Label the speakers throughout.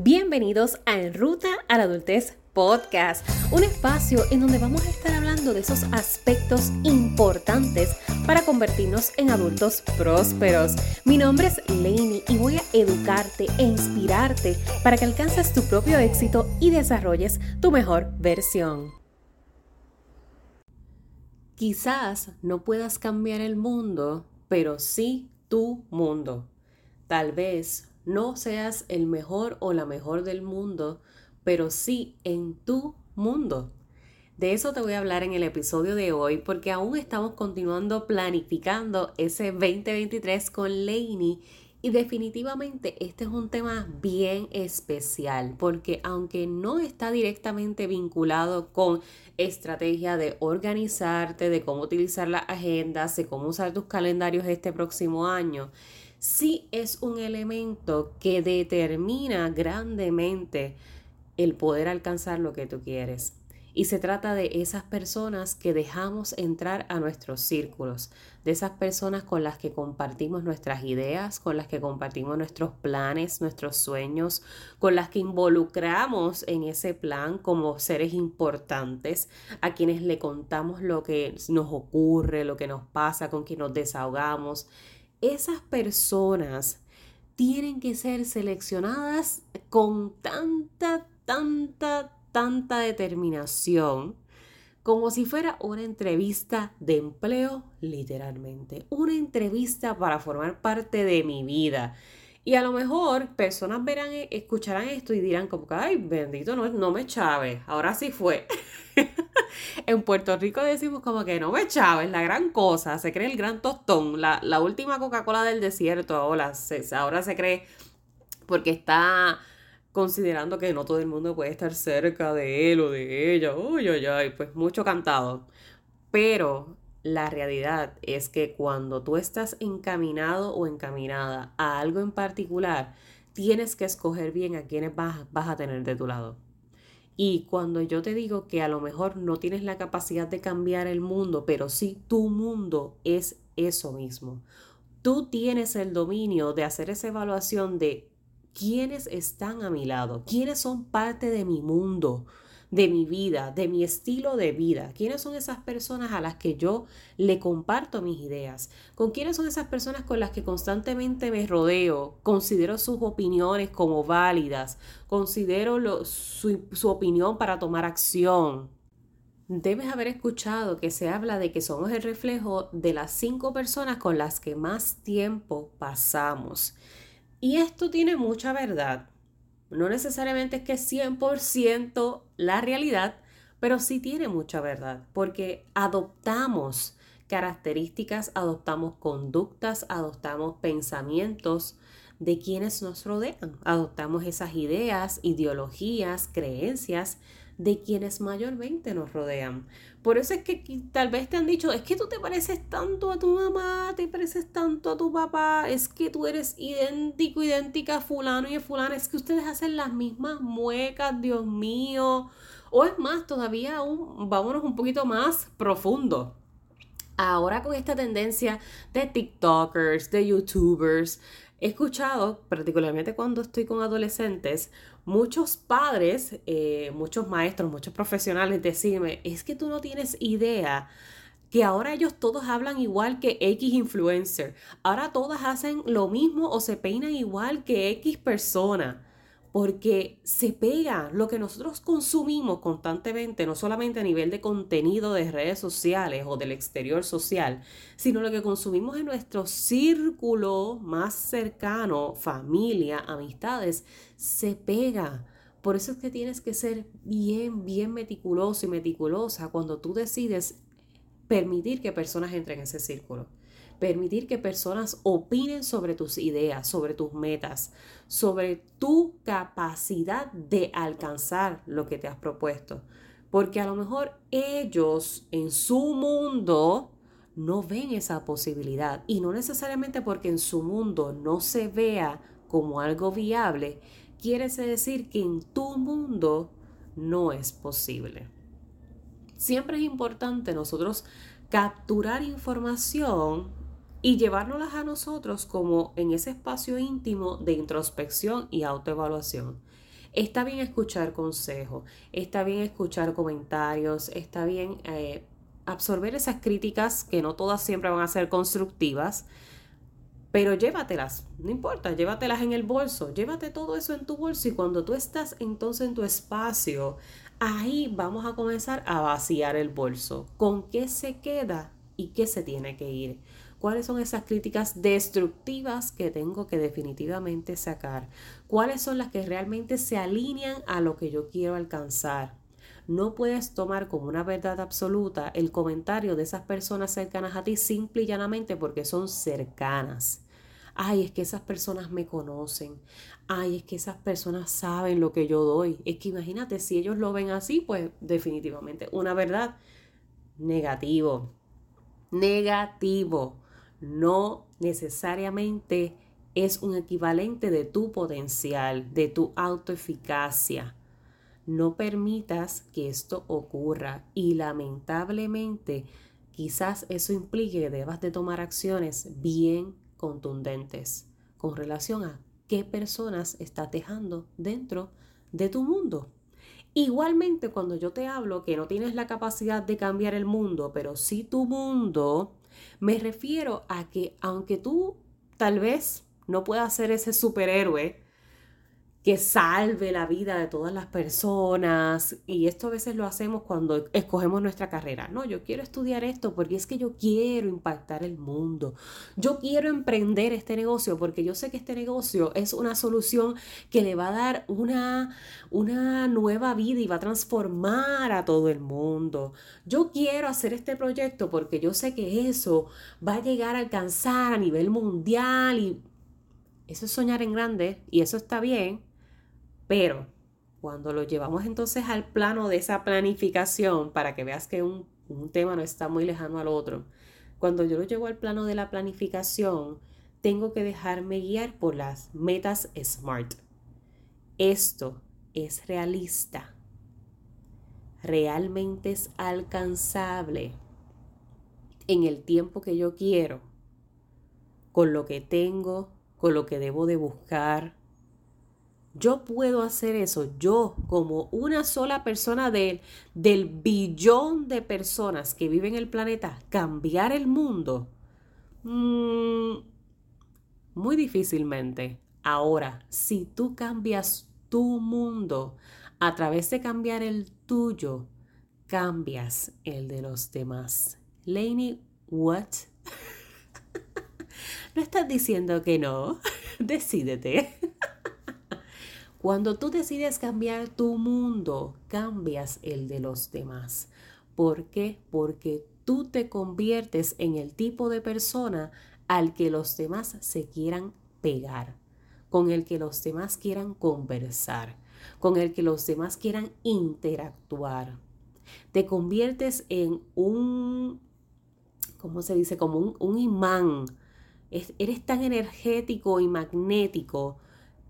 Speaker 1: Bienvenidos a En Ruta a la Adultez Podcast, un espacio en donde vamos a estar hablando de esos aspectos importantes para convertirnos en adultos prósperos. Mi nombre es Lainey y voy a educarte e inspirarte para que alcances tu propio éxito y desarrolles tu mejor versión. Quizás no puedas cambiar el mundo, pero sí tu mundo. Tal vez no seas el mejor o la mejor del mundo, pero sí en tu mundo. De eso te voy a hablar en el episodio de hoy porque aún estamos continuando planificando ese 2023 con Lainey y definitivamente este es un tema bien especial porque aunque no está directamente vinculado con estrategia de organizarte, de cómo utilizar las agendas, de cómo usar tus calendarios este próximo año, sí es un elemento que determina grandemente el poder alcanzar lo que tú quieres. Y se trata de esas personas que dejamos entrar a nuestros círculos, de esas personas con las que compartimos nuestras ideas, con las que compartimos nuestros planes, nuestros sueños, con las que involucramos en ese plan como seres importantes, a quienes le contamos lo que nos ocurre, lo que nos pasa, con quien nos desahogamos esas personas tienen que ser seleccionadas con tanta, tanta, tanta determinación como si fuera una entrevista de empleo, literalmente. Una entrevista para formar parte de mi vida. Y a lo mejor personas verán, escucharán esto y dirán como que, ay, bendito, no, no me chaves, ahora sí fue. en Puerto Rico decimos como que no me chaves, la gran cosa, se cree el gran tostón, la, última Coca-Cola del desierto, ahora se, ahora se cree porque está considerando que no todo el mundo puede estar cerca de él o de ella, uy, uy, uy, pues mucho cantado. Pero la realidad es que cuando tú estás encaminado o encaminada a algo en particular, tienes que escoger bien a quienes vas, vas a tener de tu lado. Y cuando yo te digo que a lo mejor no tienes la capacidad de cambiar el mundo, pero sí tu mundo es eso mismo. Tú tienes el dominio de hacer esa evaluación de quiénes están a mi lado, quiénes son parte de mi mundo, de mi vida, de mi estilo de vida. ¿Quiénes son esas personas a las que yo le comparto mis ideas? ¿Con quiénes son esas personas con las que constantemente me rodeo? Considero sus opiniones como válidas, considero su, su opinión para tomar acción. Debes haber escuchado que se habla de que somos el reflejo de las cinco personas con las que más tiempo pasamos. Y esto tiene mucha verdad. No necesariamente es que es 100% la realidad, pero sí tiene mucha verdad, porque adoptamos características, adoptamos conductas, adoptamos pensamientos de quienes nos rodean, adoptamos esas ideas, ideologías, creencias de quienes mayormente nos rodean. Por eso es que tal vez te han dicho, es que tú te pareces tanto a tu mamá, te pareces tanto a tu papá, es que tú eres idéntico, idéntica a fulano y a fulana, es que ustedes hacen las mismas muecas, Dios mío. O es más, todavía aún, vámonos un poquito más profundo. Ahora con esta tendencia de TikTokers, de YouTubers, He escuchado, particularmente cuando estoy con adolescentes, muchos padres, eh, muchos maestros, muchos profesionales decirme, es que tú no tienes idea que ahora ellos todos hablan igual que X influencer. Ahora todas hacen lo mismo o se peinan igual que X persona porque se pega lo que nosotros consumimos constantemente, no solamente a nivel de contenido de redes sociales o del exterior social, sino lo que consumimos en nuestro círculo más cercano, familia, amistades, se pega. Por eso es que tienes que ser bien, bien meticuloso y meticulosa cuando tú decides permitir que personas entren en ese círculo permitir que personas opinen sobre tus ideas, sobre tus metas, sobre tu capacidad de alcanzar lo que te has propuesto. Porque a lo mejor ellos en su mundo no ven esa posibilidad y no necesariamente porque en su mundo no se vea como algo viable, quiere decir que en tu mundo no es posible. Siempre es importante nosotros capturar información y llevárnoslas a nosotros como en ese espacio íntimo de introspección y autoevaluación. Está bien escuchar consejos, está bien escuchar comentarios, está bien eh, absorber esas críticas que no todas siempre van a ser constructivas, pero llévatelas, no importa, llévatelas en el bolso, llévate todo eso en tu bolso y cuando tú estás entonces en tu espacio, ahí vamos a comenzar a vaciar el bolso. ¿Con qué se queda y qué se tiene que ir? ¿Cuáles son esas críticas destructivas que tengo que definitivamente sacar? ¿Cuáles son las que realmente se alinean a lo que yo quiero alcanzar? No puedes tomar como una verdad absoluta el comentario de esas personas cercanas a ti simple y llanamente porque son cercanas. Ay, es que esas personas me conocen. Ay, es que esas personas saben lo que yo doy. Es que imagínate, si ellos lo ven así, pues definitivamente una verdad negativo. Negativo. No necesariamente es un equivalente de tu potencial, de tu autoeficacia. No permitas que esto ocurra y lamentablemente quizás eso implique que debas de tomar acciones bien contundentes con relación a qué personas estás dejando dentro de tu mundo. Igualmente, cuando yo te hablo que no tienes la capacidad de cambiar el mundo, pero sí tu mundo, me refiero a que aunque tú tal vez no puedas ser ese superhéroe que salve la vida de todas las personas. Y esto a veces lo hacemos cuando escogemos nuestra carrera. No, yo quiero estudiar esto porque es que yo quiero impactar el mundo. Yo quiero emprender este negocio porque yo sé que este negocio es una solución que le va a dar una, una nueva vida y va a transformar a todo el mundo. Yo quiero hacer este proyecto porque yo sé que eso va a llegar a alcanzar a nivel mundial y eso es soñar en grande y eso está bien, pero cuando lo llevamos entonces al plano de esa planificación, para que veas que un, tema no está muy lejano al otro, cuando yo lo llevo al plano de la planificación, tengo que dejarme guiar por las metas SMART. Esto es realista. Realmente es alcanzable en el tiempo que yo quiero, con lo que tengo, con lo que debo de buscar, yo puedo hacer eso, yo como una sola persona del, del billón de personas que viven en el planeta, cambiar el mundo. Mm, muy difícilmente. Ahora, si tú cambias tu mundo a través de cambiar el tuyo, cambias el de los demás. Lainey, what? ¿No estás diciendo que no? Decídete. Cuando tú decides cambiar tu mundo, cambias el de los demás. ¿Por qué? Porque tú te conviertes en el tipo de persona al que los demás se quieran pegar, con el que los demás quieran conversar, con el que los demás quieran interactuar. Te conviertes en un, ¿cómo se dice? Como un, imán. eres tan energético y magnético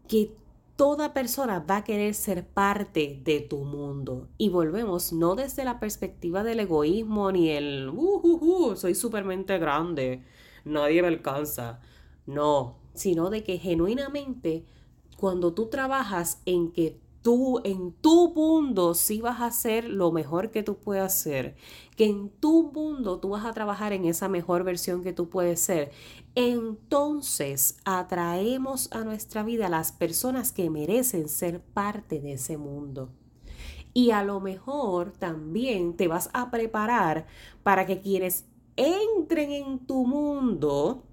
Speaker 1: que toda persona va a querer ser parte de tu mundo. Y volvemos, no desde la perspectiva del egoísmo ni el, uh, uh, uh soy supermente grande, nadie me alcanza. No, sino de que genuinamente cuando tú trabajas en que tú en tu mundo sí vas a hacer lo mejor que tú puedes hacer, que en tu mundo tú vas a trabajar en esa mejor versión que tú puedes ser, entonces atraemos a nuestra vida las personas que merecen ser parte de ese mundo. Y a lo mejor también te vas a preparar para que quienes entren en tu mundo,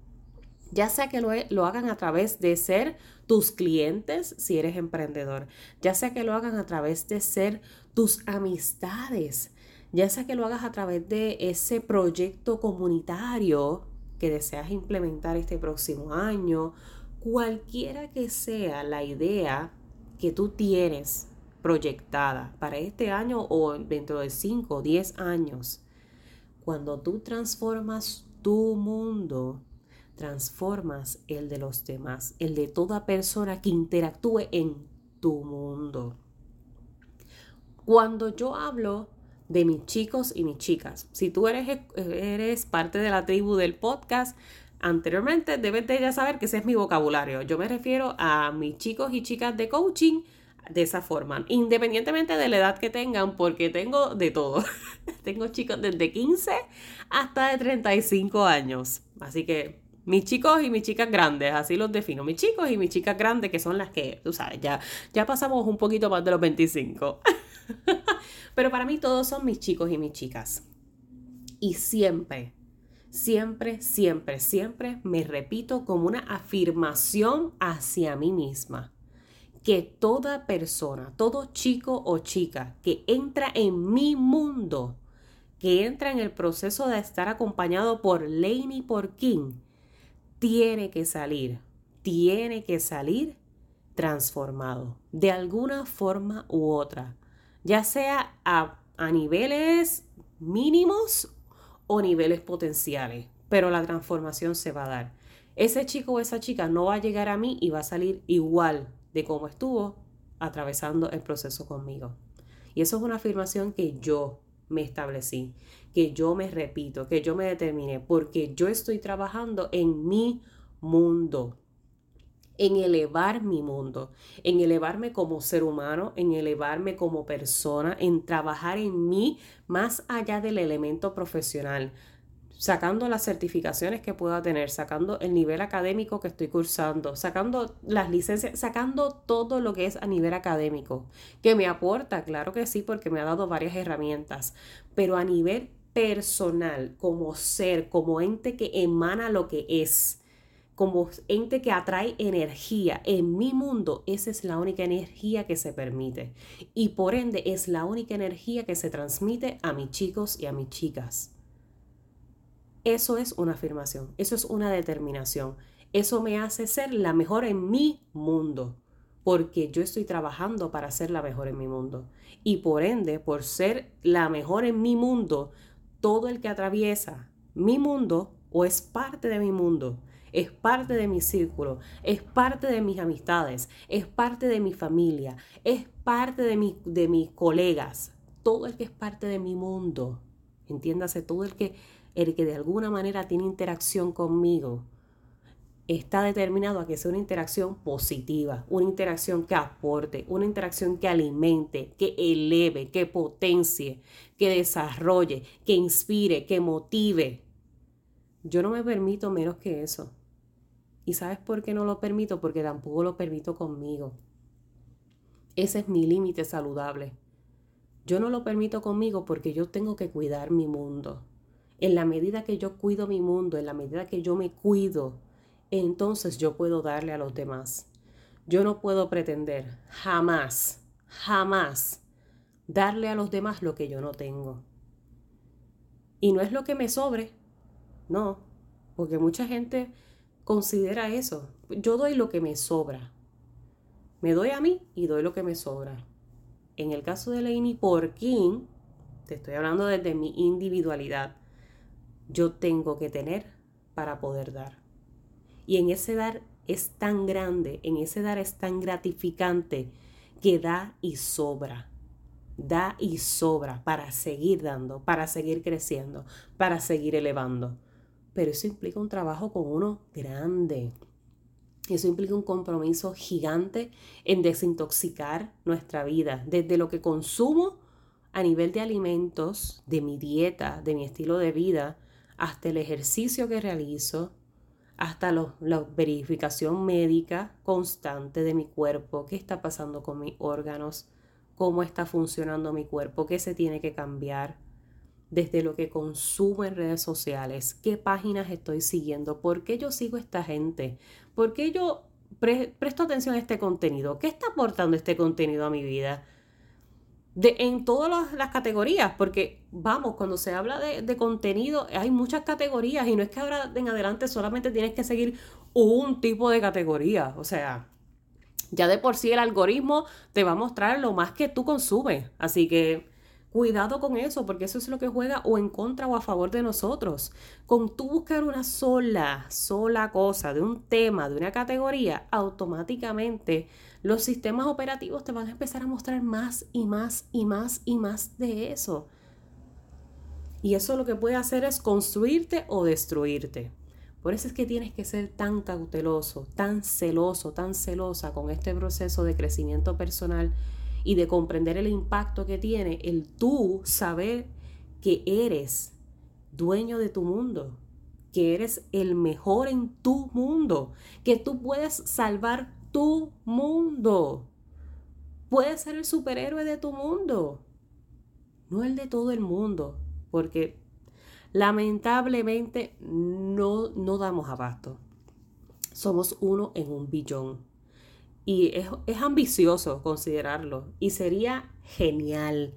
Speaker 1: ya sea que lo, lo, hagan a través de ser tus clientes si eres emprendedor, ya sea que lo hagan a través de ser tus amistades, ya sea que lo hagas a través de ese proyecto comunitario que deseas implementar este próximo año, cualquiera que sea la idea que tú tienes proyectada para este año o dentro de 5 o 10 años, cuando tú transformas tu mundo, transformas el de los demás, el de toda persona que interactúe en tu mundo. Cuando yo hablo de mis chicos y mis chicas, si tú eres, eres parte de la tribu del podcast, anteriormente debes de ya saber que ese es mi vocabulario. Yo me refiero a mis chicos y chicas de coaching de esa forma, independientemente de la edad que tengan, porque tengo de todo. tengo chicos desde 15 hasta de 35 años. Así que mis chicos y mis chicas grandes, así los defino. Mis chicos y mis chicas grandes, que son las que, tú sabes, ya, ya pasamos un poquito más de los 25. Pero para mí todos son mis chicos y mis chicas. Y siempre, siempre, siempre, siempre me repito como una afirmación hacia mí misma que toda persona, todo chico o chica que entra en mi mundo, que entra en el proceso de estar acompañado por Lane y por King, tiene que salir, tiene que salir transformado, de alguna forma u otra, ya sea a, niveles mínimos o niveles potenciales, pero la transformación se va a dar. Ese chico o esa chica no va a llegar a mí y va a salir igual de cómo estuvo atravesando el proceso conmigo. Y eso es una afirmación que yo me establecí, que yo me repito, que yo me determiné, porque yo estoy trabajando en mi mundo, en elevar mi mundo, en elevarme como ser humano, en elevarme como persona, en trabajar en mí más allá del elemento profesional, sacando las certificaciones que pueda tener, sacando el nivel académico que estoy cursando, sacando las licencias, sacando todo lo que es a nivel académico, que me aporta, claro que sí, porque me ha dado varias herramientas, pero a nivel personal, como ser, como ente que emana lo que es, como ente que atrae energía en mi mundo, esa es la única energía que se permite. Y por ende es la única energía que se transmite a mis chicos y a mis chicas. Eso es una afirmación, eso es una determinación. Eso me hace ser la mejor en mi mundo, porque yo estoy trabajando para ser la mejor en mi mundo. Y por ende, por ser la mejor en mi mundo, todo el que atraviesa mi mundo o es parte de mi mundo, es parte de mi círculo, es parte de mis amistades, es parte de mi familia, es parte de, de mis colegas, todo el que es parte de mi mundo, entiéndase, todo el que, el que de alguna manera tiene interacción conmigo, está determinado a que sea una interacción positiva, una interacción que aporte, una interacción que alimente, que eleve, que potencie, que desarrolle, que inspire, que motive. Yo no me permito menos que eso. ¿Y sabes por qué no lo permito? Porque tampoco lo permito conmigo. Ese es mi límite saludable. Yo no lo permito conmigo porque yo tengo que cuidar mi mundo. En la medida que yo cuido mi mundo, en la medida que yo me cuido, entonces yo puedo darle a los demás. Yo no puedo pretender jamás, jamás darle a los demás lo que yo no tengo. Y no es lo que me sobre, no, porque mucha gente considera eso. Yo doy lo que me sobra. Me doy a mí y doy lo que me sobra. En el caso de Lainey Porkin, te estoy hablando desde mi individualidad, yo tengo que tener para poder dar. Y en ese dar es tan grande, en ese dar es tan gratificante que da y sobra. Da y sobra para seguir dando, para seguir creciendo, para seguir elevando. Pero eso implica un trabajo con uno grande. Eso implica un compromiso gigante en desintoxicar nuestra vida, desde lo que consumo a nivel de alimentos, de mi dieta, de mi estilo de vida, hasta el ejercicio que realizo, hasta la verificación médica constante de mi cuerpo, qué está pasando con mis órganos, cómo está funcionando mi cuerpo, qué se tiene que cambiar, desde lo que consumo en redes sociales, qué páginas estoy siguiendo, por qué yo sigo a esta gente, por qué yo presto atención a este contenido, qué está aportando este contenido a mi vida de, en todas las categorías, porque vamos, cuando se habla de, contenido, hay muchas categorías y no es que ahora en adelante solamente tienes que seguir un tipo de categoría, o sea, ya de por sí el algoritmo te va a mostrar lo más que tú consumes, así que Cuidado con eso, porque eso es lo que juega o en contra o a favor de nosotros. Con tú buscar una sola, sola cosa de un tema, de una categoría, automáticamente los sistemas operativos te van a empezar a mostrar más y más y más y más de eso. Y eso lo que puede hacer es construirte o destruirte. Por eso es que tienes que ser tan cauteloso, tan celoso, tan celosa con este proceso de crecimiento personal y de comprender el impacto que tiene el tú saber que eres dueño de tu mundo, que eres el mejor en tu mundo, que tú puedes salvar tu mundo. Puedes ser el superhéroe de tu mundo, no el de todo el mundo, porque lamentablemente no, no damos abasto. Somos uno en un billón. Y es, es ambicioso considerarlo. Y sería genial,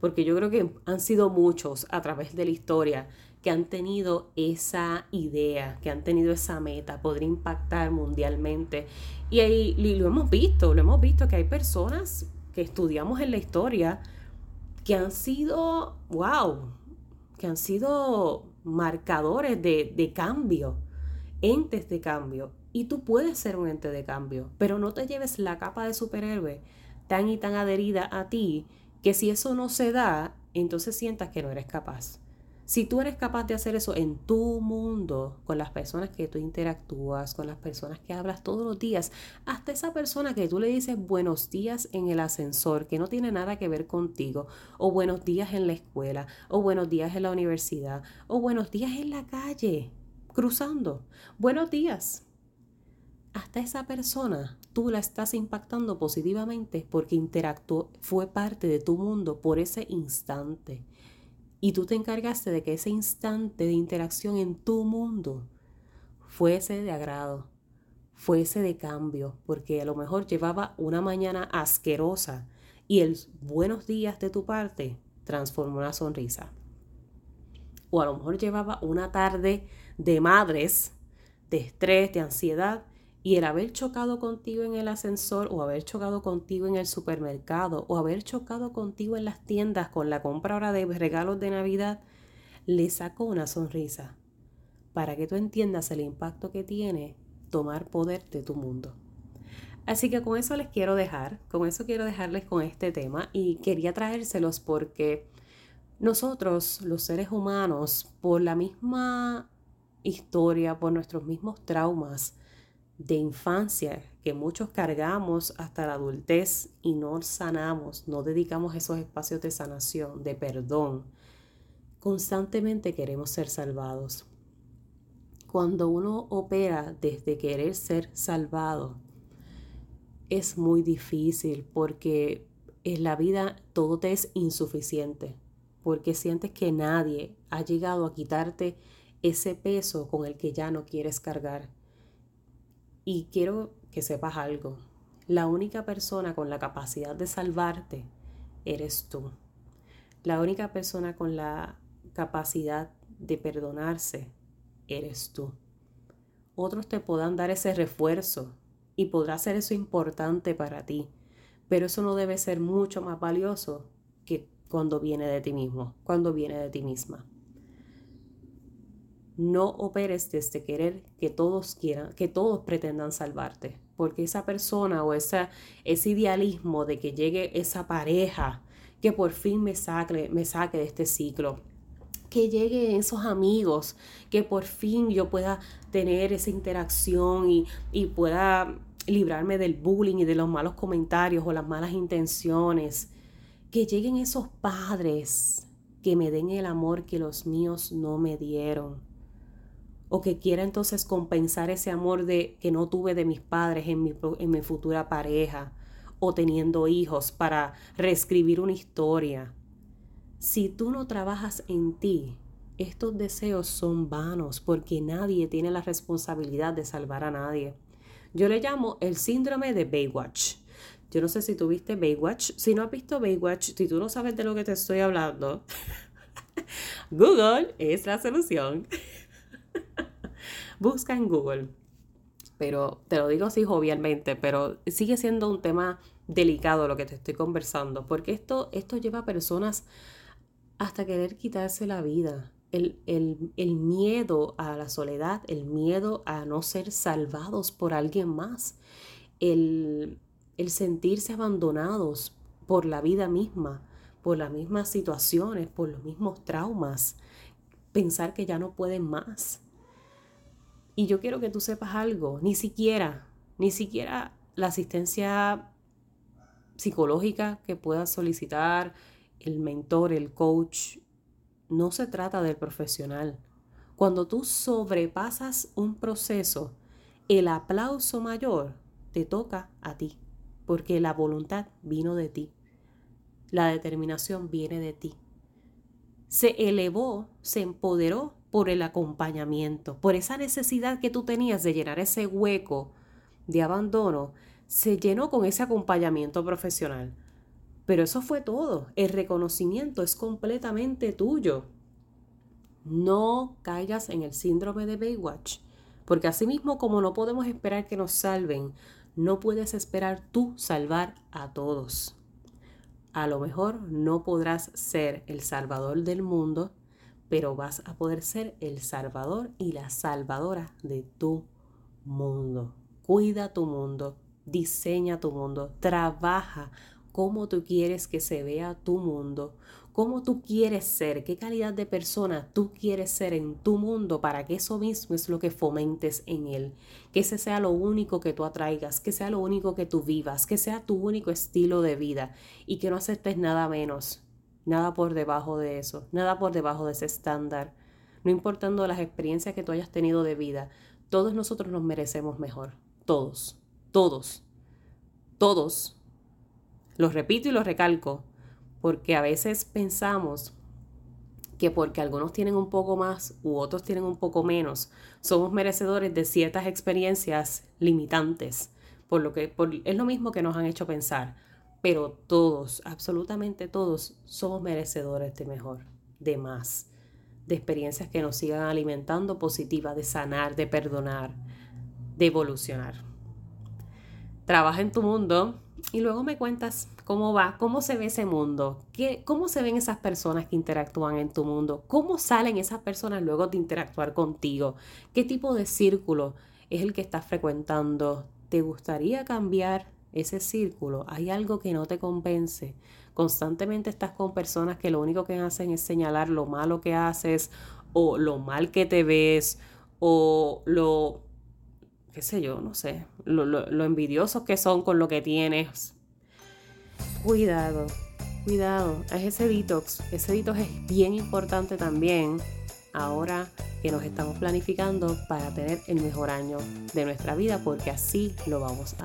Speaker 1: porque yo creo que han sido muchos a través de la historia que han tenido esa idea, que han tenido esa meta, poder impactar mundialmente. Y, ahí, lo hemos visto, lo hemos visto que hay personas que estudiamos en la historia que han sido, wow, que han sido marcadores de, de cambio, entes de cambio. Y tú puedes ser un ente de cambio, pero no te lleves la capa de superhéroe tan y tan adherida a ti que si eso no se da, entonces sientas que no eres capaz. Si tú eres capaz de hacer eso en tu mundo, con las personas que tú interactúas, con las personas que hablas todos los días, hasta esa persona que tú le dices buenos días en el ascensor, que no tiene nada que ver contigo, o buenos días en la escuela, o buenos días en la universidad, o buenos días en la calle, cruzando. Buenos días. Hasta esa persona tú la estás impactando positivamente porque interactuó, fue parte de tu mundo por ese instante. Y tú te encargaste de que ese instante de interacción en tu mundo fuese de agrado, fuese de cambio, porque a lo mejor llevaba una mañana asquerosa y el buenos días de tu parte transformó una sonrisa. O a lo mejor llevaba una tarde de madres, de estrés, de ansiedad, y el haber chocado contigo en el ascensor o haber chocado contigo en el supermercado o haber chocado contigo en las tiendas con la compra ahora de regalos de Navidad, le sacó una sonrisa para que tú entiendas el impacto que tiene tomar poder de tu mundo. Así que con eso les quiero dejar, con eso quiero dejarles con este tema y quería traérselos porque nosotros, los seres humanos, por la misma historia, por nuestros mismos traumas, de infancia que muchos cargamos hasta la adultez y no sanamos, no dedicamos esos espacios de sanación, de perdón, constantemente queremos ser salvados. Cuando uno opera desde querer ser salvado, es muy difícil porque en la vida todo te es insuficiente, porque sientes que nadie ha llegado a quitarte ese peso con el que ya no quieres cargar y quiero que sepas algo. La única persona con la capacidad de salvarte eres tú. La única persona con la capacidad de perdonarse eres tú. Otros te podrán dar ese refuerzo y podrá ser eso importante para ti, pero eso no debe ser mucho más valioso que cuando viene de ti mismo, cuando viene de ti misma no operes desde querer que todos quieran, que todos pretendan salvarte, porque esa persona o esa, ese idealismo de que llegue esa pareja que por fin me saque, me saque de este ciclo, que llegue esos amigos, que por fin yo pueda tener esa interacción y, y pueda librarme del bullying y de los malos comentarios o las malas intenciones, que lleguen esos padres que me den el amor que los míos no me dieron o que quiera entonces compensar ese amor de que no tuve de mis padres en mi, en mi futura pareja o teniendo hijos para reescribir una historia. Si tú no trabajas en ti, estos deseos son vanos porque nadie tiene la responsabilidad de salvar a nadie. Yo le llamo el síndrome de Baywatch. Yo no sé si tú viste Baywatch. Si no has visto Baywatch, si tú no sabes de lo que te estoy hablando, Google es la solución. Busca en Google. Pero te lo digo así jovialmente, pero sigue siendo un tema delicado lo que te estoy conversando, porque esto, esto lleva a personas hasta querer quitarse la vida. El, el, miedo a la soledad, el miedo a no ser salvados por alguien más, el, el sentirse abandonados por la vida misma, por las mismas situaciones, por los mismos traumas, pensar que ya no pueden más. Y yo quiero que tú sepas algo, ni siquiera, ni siquiera la asistencia psicológica que puedas solicitar, el mentor, el coach, no se trata del profesional. Cuando tú sobrepasas un proceso, el aplauso mayor te toca a ti, porque la voluntad vino de ti, la determinación viene de ti. Se elevó, se empoderó por el acompañamiento, por esa necesidad que tú tenías de llenar ese hueco de abandono, se llenó con ese acompañamiento profesional. Pero eso fue todo. El reconocimiento es completamente tuyo. No caigas en el síndrome de Baywatch, porque asimismo como no podemos esperar que nos salven, no puedes esperar tú salvar a todos. A lo mejor no podrás ser el salvador del mundo, pero vas a poder ser el salvador y la salvadora de tu mundo. Cuida tu mundo, diseña tu mundo, trabaja cómo tú quieres que se vea tu mundo, cómo tú quieres ser, qué calidad de persona tú quieres ser en tu mundo para que eso mismo es lo que fomentes en él, que ese sea lo único que tú atraigas, que sea lo único que tú vivas, que sea tu único estilo de vida y que no aceptes nada menos, nada por debajo de eso, nada por debajo de ese estándar. No importando las experiencias que tú hayas tenido de vida, todos nosotros nos merecemos mejor, todos, todos, todos. Lo repito y lo recalco, porque a veces pensamos que porque algunos tienen un poco más u otros tienen un poco menos, somos merecedores de ciertas experiencias limitantes, por lo que es lo mismo que nos han hecho pensar, pero todos, absolutamente todos, somos merecedores de mejor, de más, de experiencias que nos sigan alimentando positivas, de sanar, de perdonar, de evolucionar. Trabaja en tu mundo, y luego me cuentas cómo va, cómo se ve ese mundo, qué, cómo se ven esas personas que interactúan en tu mundo, cómo salen esas personas luego de interactuar contigo, qué tipo de círculo es el que estás frecuentando. ¿Te gustaría cambiar ese círculo? ¿Hay algo que no te convence? Constantemente estás con personas que lo único que hacen es señalar lo malo que haces o lo mal que te ves o lo qué sé yo, no sé, lo, lo, envidiosos que son con lo que tienes. Cuidado, cuidado, es ese detox. Ese detox es bien importante también ahora que nos estamos planificando para tener el mejor año de nuestra vida porque así lo vamos a